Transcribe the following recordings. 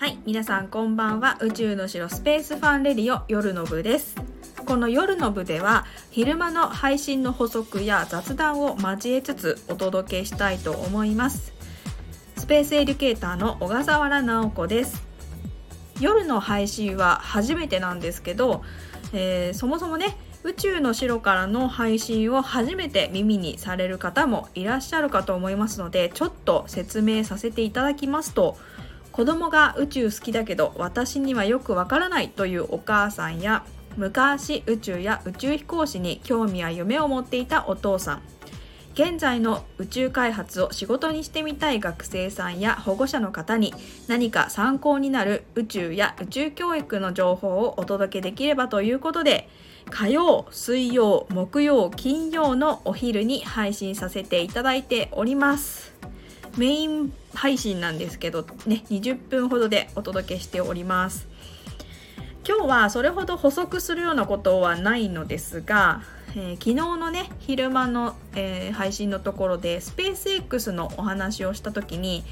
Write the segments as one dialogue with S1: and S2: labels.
S1: はい皆さんこんばんは。宇宙の城スペースファンレディオ夜の部です。この夜の部では昼間の配信の補足や雑談を交えつつお届けしたいと思います。スペースエデュケーターの小笠原直子です。夜の配信は初めてなんですけど、えー、そもそもね宇宙の城からの配信を初めて耳にされる方もいらっしゃるかと思いますのでちょっと説明させていただきますと子供が宇宙好きだけど私にはよくわからないというお母さんや昔宇宙や宇宙飛行士に興味や夢を持っていたお父さん現在の宇宙開発を仕事にしてみたい学生さんや保護者の方に何か参考になる宇宙や宇宙教育の情報をお届けできればということで火曜、水曜、木曜、金曜のお昼に配信させていただいております。メイン配信なんですけどね、20分ほどでお届けしております。今日はそれほど補足するようなことはないのですが、えー、昨日のね昼間の、えー、配信のところでスペース X のお話をした時に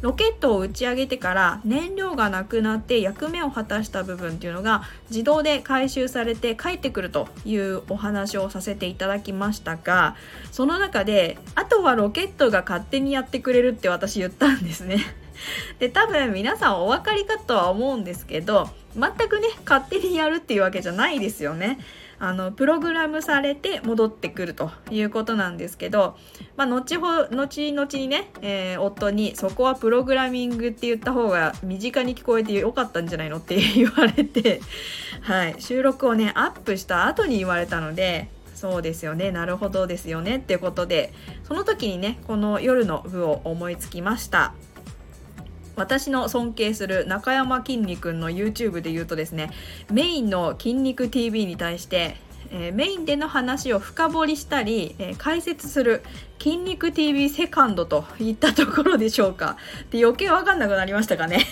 S1: ロケットを打ち上げてから燃料がなくなって役目を果たした部分っていうのが自動で回収されて帰ってくるというお話をさせていただきましたがその中であとはロケットが勝手にやってくれるって私言ったんですね。で多分皆さんお分かりかとは思うんですけど全くね勝手にやるっていうわけじゃないですよね。あのプログラムされて戻ってくるということなんですけど、まあ、後ほ後々にね、えー、夫にそこはプログラミングって言った方が身近に聞こえてよかったんじゃないの？って言われて、はい、収録をねアップした後に言われたのでそうですよねなるほどですよねっていうことでその時にねこの夜の部を思いつきました。私の尊敬する中山きんに君の YouTube で言うとですねメインの筋肉 TV に対してえ、メインでの話を深掘りしたり、え、解説する筋肉 TV セカンドといったところでしょうか。で余計わかんなくなりましたかね。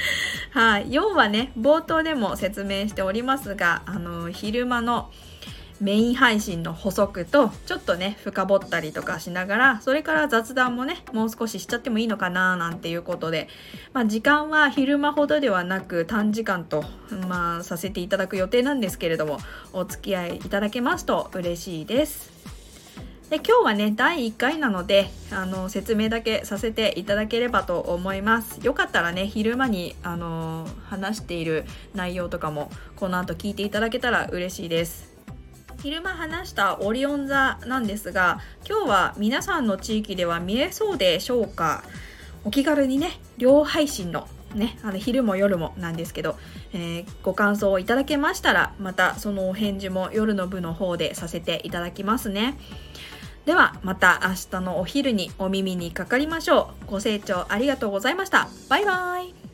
S1: はい。要はね、冒頭でも説明しておりますが、あの、昼間の、メイン配信の補足とちょっとね深掘ったりとかしながらそれから雑談もねもう少ししちゃってもいいのかななんていうことで、まあ、時間は昼間ほどではなく短時間と、まあ、させていただく予定なんですけれどもお付き合いいただけますと嬉しいです。で今日はね第1回なのであの説明だけさせていただければと思いますよかったらね昼間にあの話している内容とかもこの後聞いていただけたら嬉しいです昼間話したオリオン座なんですが今日は皆さんの地域では見えそうでしょうか？お気軽にね両配信のね、あの昼も夜もなんですけど、えー、ご感想をいただけましたらまたそのお返事も夜の部の方でさせていただきますね。ではまた明日のお昼にお耳にかかりましょう。ご清聴ありがとうございました。バイバイ。